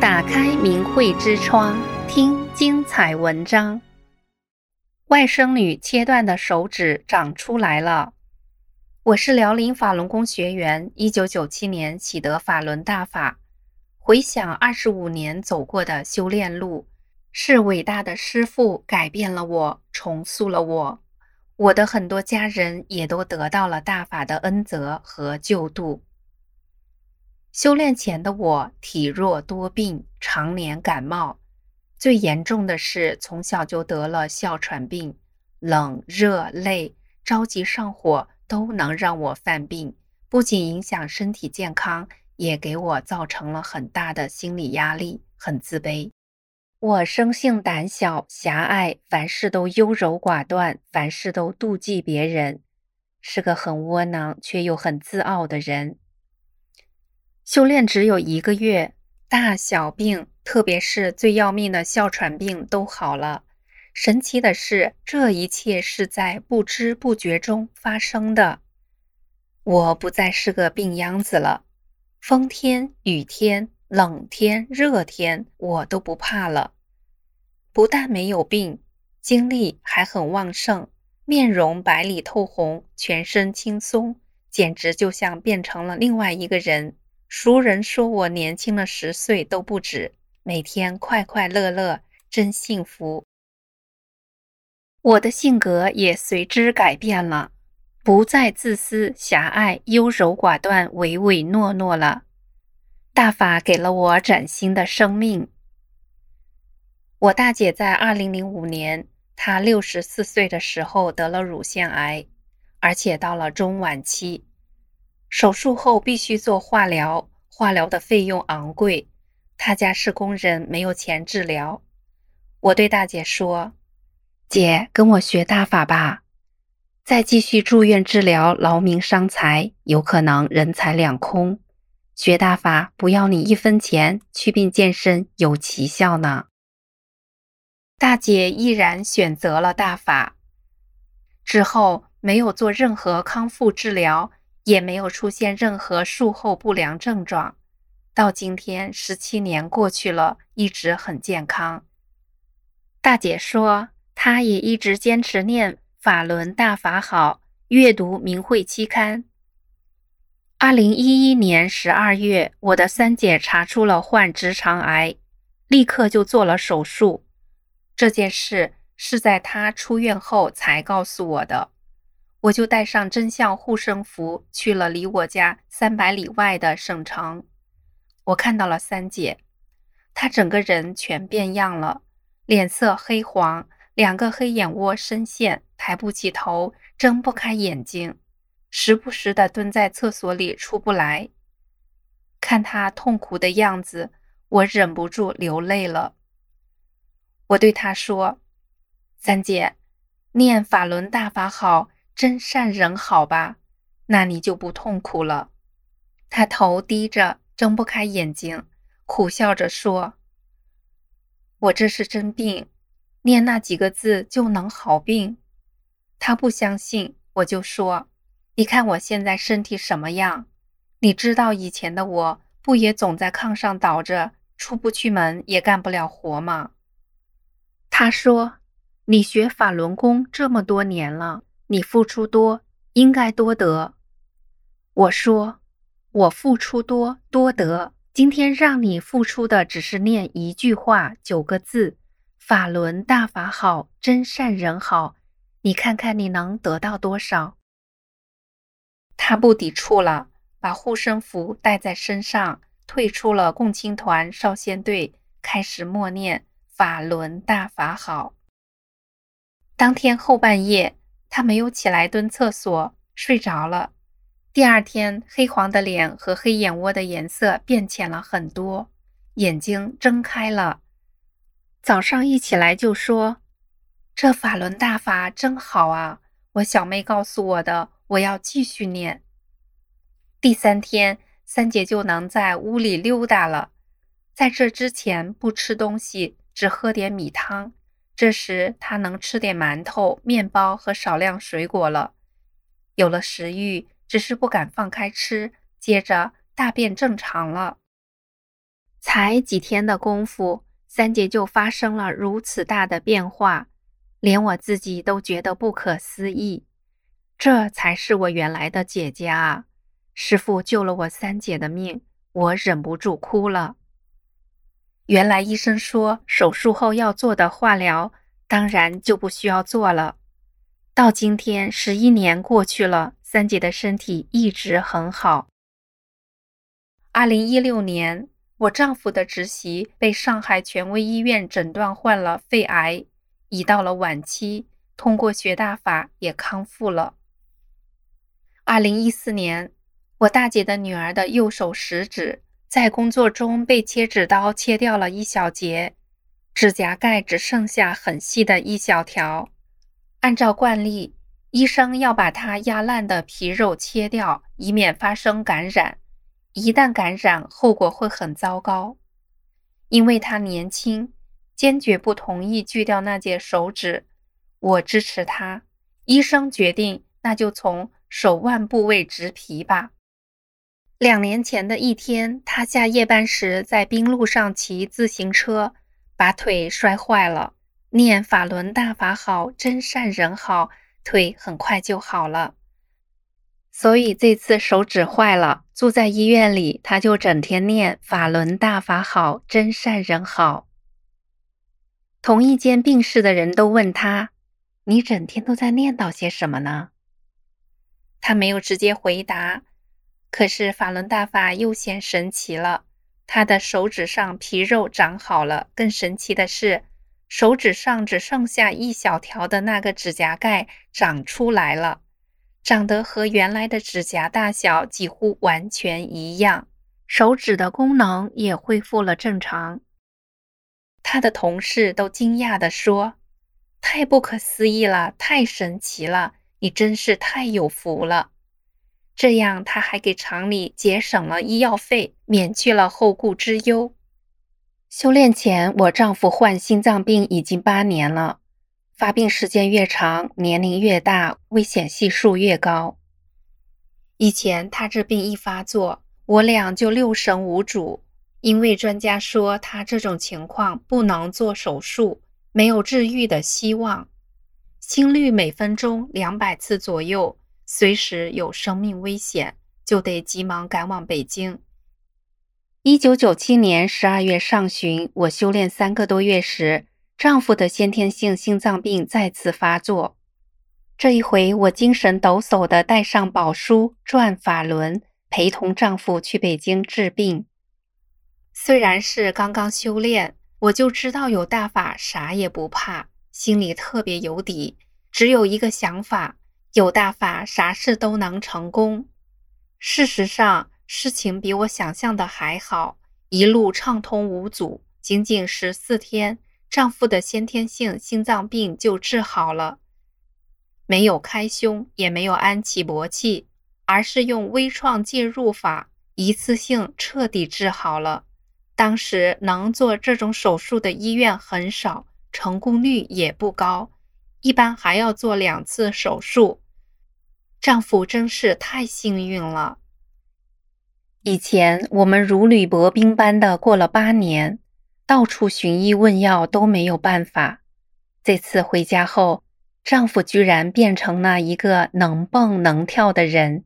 打开明慧之窗，听精彩文章。外甥女切断的手指长出来了。我是辽宁法轮功学员，一九九七年喜得法轮大法。回想二十五年走过的修炼路，是伟大的师父改变了我，重塑了我。我的很多家人也都得到了大法的恩泽和救度。修炼前的我体弱多病，常年感冒，最严重的是从小就得了哮喘病，冷热累、着急上火都能让我犯病，不仅影响身体健康，也给我造成了很大的心理压力，很自卑。我生性胆小狭隘，凡事都优柔寡断，凡事都妒忌别人，是个很窝囊却又很自傲的人。修炼只有一个月，大小病，特别是最要命的哮喘病都好了。神奇的是，这一切是在不知不觉中发生的。我不再是个病秧子了，风天、雨天、冷天、热天，我都不怕了。不但没有病，精力还很旺盛，面容白里透红，全身轻松，简直就像变成了另外一个人。熟人说我年轻了十岁都不止，每天快快乐乐，真幸福。我的性格也随之改变了，不再自私狭隘、优柔寡断、唯唯诺诺了。大法给了我崭新的生命。我大姐在二零零五年，她六十四岁的时候得了乳腺癌，而且到了中晚期。手术后必须做化疗，化疗的费用昂贵，他家是工人，没有钱治疗。我对大姐说：“姐，跟我学大法吧，再继续住院治疗，劳民伤财，有可能人财两空。学大法不要你一分钱，祛病健身有奇效呢。”大姐毅然选择了大法，之后没有做任何康复治疗。也没有出现任何术后不良症状，到今天十七年过去了，一直很健康。大姐说，她也一直坚持念法轮大法好，阅读明慧期刊。二零一一年十二月，我的三姐查出了患直肠癌，立刻就做了手术。这件事是在她出院后才告诉我的。我就带上真相护身符去了离我家三百里外的省城。我看到了三姐，她整个人全变样了，脸色黑黄，两个黑眼窝深陷，抬不起头，睁不开眼睛，时不时的蹲在厕所里出不来。看她痛苦的样子，我忍不住流泪了。我对她说：“三姐，念法轮大法好。”真善人好吧，那你就不痛苦了。他头低着，睁不开眼睛，苦笑着说：“我这是真病，念那几个字就能好病。”他不相信，我就说：“你看我现在身体什么样？你知道以前的我不也总在炕上倒着，出不去门，也干不了活吗？”他说：“你学法轮功这么多年了。”你付出多，应该多得。我说，我付出多，多得。今天让你付出的只是念一句话，九个字：法轮大法好，真善人好。你看看你能得到多少？他不抵触了，把护身符带在身上，退出了共青团少先队，开始默念法轮大法好。当天后半夜。他没有起来蹲厕所，睡着了。第二天，黑黄的脸和黑眼窝的颜色变浅了很多，眼睛睁开了。早上一起来就说：“这法轮大法真好啊！”我小妹告诉我的，我要继续念。第三天，三姐就能在屋里溜达了。在这之前，不吃东西，只喝点米汤。这时，他能吃点馒头、面包和少量水果了，有了食欲，只是不敢放开吃。接着，大便正常了。才几天的功夫，三姐就发生了如此大的变化，连我自己都觉得不可思议。这才是我原来的姐姐啊！师父救了我三姐的命，我忍不住哭了。原来医生说手术后要做的化疗，当然就不需要做了。到今天十一年过去了，三姐的身体一直很好。二零一六年，我丈夫的侄媳被上海权威医院诊断患了肺癌，已到了晚期，通过学大法也康复了。二零一四年，我大姐的女儿的右手食指在工作中被切纸刀切掉了一小截，指甲盖只剩下很细的一小条。按照惯例，医生要把它压烂的皮肉切掉，以免发生感染。一旦感染，后果会很糟糕。因为他年轻，坚决不同意锯掉那截手指。我支持他。医生决定，那就从。手腕部位植皮吧。两年前的一天，他下夜班时在冰路上骑自行车，把腿摔坏了。念法轮大法好，真善人好，腿很快就好了。所以这次手指坏了，住在医院里，他就整天念法轮大法好，真善人好。同一间病室的人都问他：“你整天都在念叨些什么呢？”他没有直接回答，可是法轮大法又显神奇了。他的手指上皮肉长好了，更神奇的是，手指上只剩下一小条的那个指甲盖长出来了，长得和原来的指甲大小几乎完全一样，手指的功能也恢复了正常。他的同事都惊讶地说：“太不可思议了，太神奇了。”你真是太有福了，这样他还给厂里节省了医药费，免去了后顾之忧。修炼前，我丈夫患心脏病已经八年了，发病时间越长，年龄越大，危险系数越高。以前他这病一发作，我俩就六神无主，因为专家说他这种情况不能做手术，没有治愈的希望。心率每分钟两百次左右，随时有生命危险，就得急忙赶往北京。一九九七年十二月上旬，我修炼三个多月时，丈夫的先天性心脏病再次发作。这一回，我精神抖擞地带上宝书，转法轮，陪同丈夫去北京治病。虽然是刚刚修炼，我就知道有大法，啥也不怕。心里特别有底，只有一个想法：有大法，啥事都能成功。事实上，事情比我想象的还好，一路畅通无阻。仅仅十四天，丈夫的先天性心脏病就治好了，没有开胸，也没有安起搏器，而是用微创介入法，一次性彻底治好了。当时能做这种手术的医院很少。成功率也不高，一般还要做两次手术。丈夫真是太幸运了。以前我们如履薄冰般的过了八年，到处寻医问药都没有办法。这次回家后，丈夫居然变成了一个能蹦能跳的人，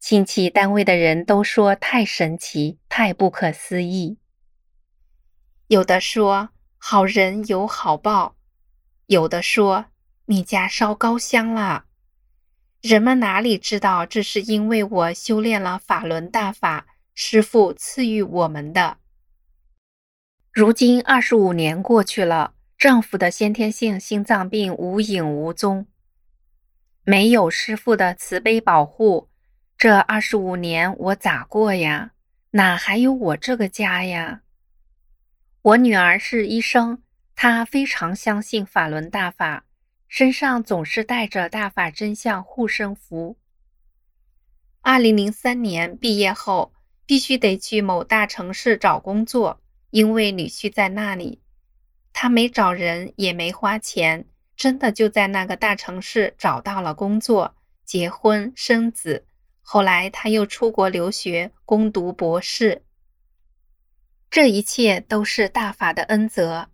亲戚单位的人都说太神奇，太不可思议。有的说。好人有好报，有的说你家烧高香了。人们哪里知道，这是因为我修炼了法轮大法，师父赐予我们的。如今二十五年过去了，丈夫的先天性心脏病无影无踪，没有师父的慈悲保护，这二十五年我咋过呀？哪还有我这个家呀？我女儿是医生，他非常相信法轮大法，身上总是带着大法真相护身符。二零零三年毕业后，必须得去某大城市找工作，因为女婿在那里。他没找人，也没花钱，真的就在那个大城市找到了工作，结婚生子。后来他又出国留学，攻读博士。这一切都是大法的恩泽。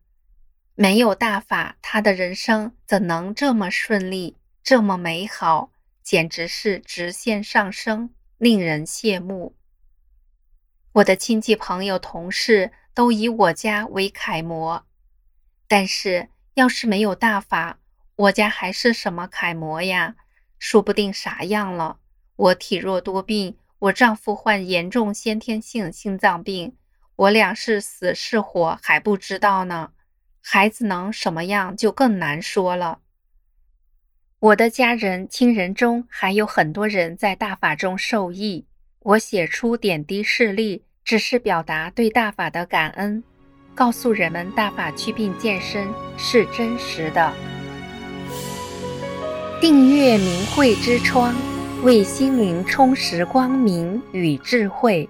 没有大法，他的人生怎能这么顺利，这么美好？简直是直线上升，令人羡慕。我的亲戚、朋友、同事都以我家为楷模，但是要是没有大法，我家还是什么楷模呀？说不定啥样了。我体弱多病，我丈夫患严重先天性心脏病，我俩是死是活还不知道呢。孩子能什么样就更难说了。我的家人亲人中还有很多人在大法中受益，我写出点滴事例，只是表达对大法的感恩，告诉人们大法祛病健身是真实的。订阅明慧之窗，为心灵充实光明与智慧。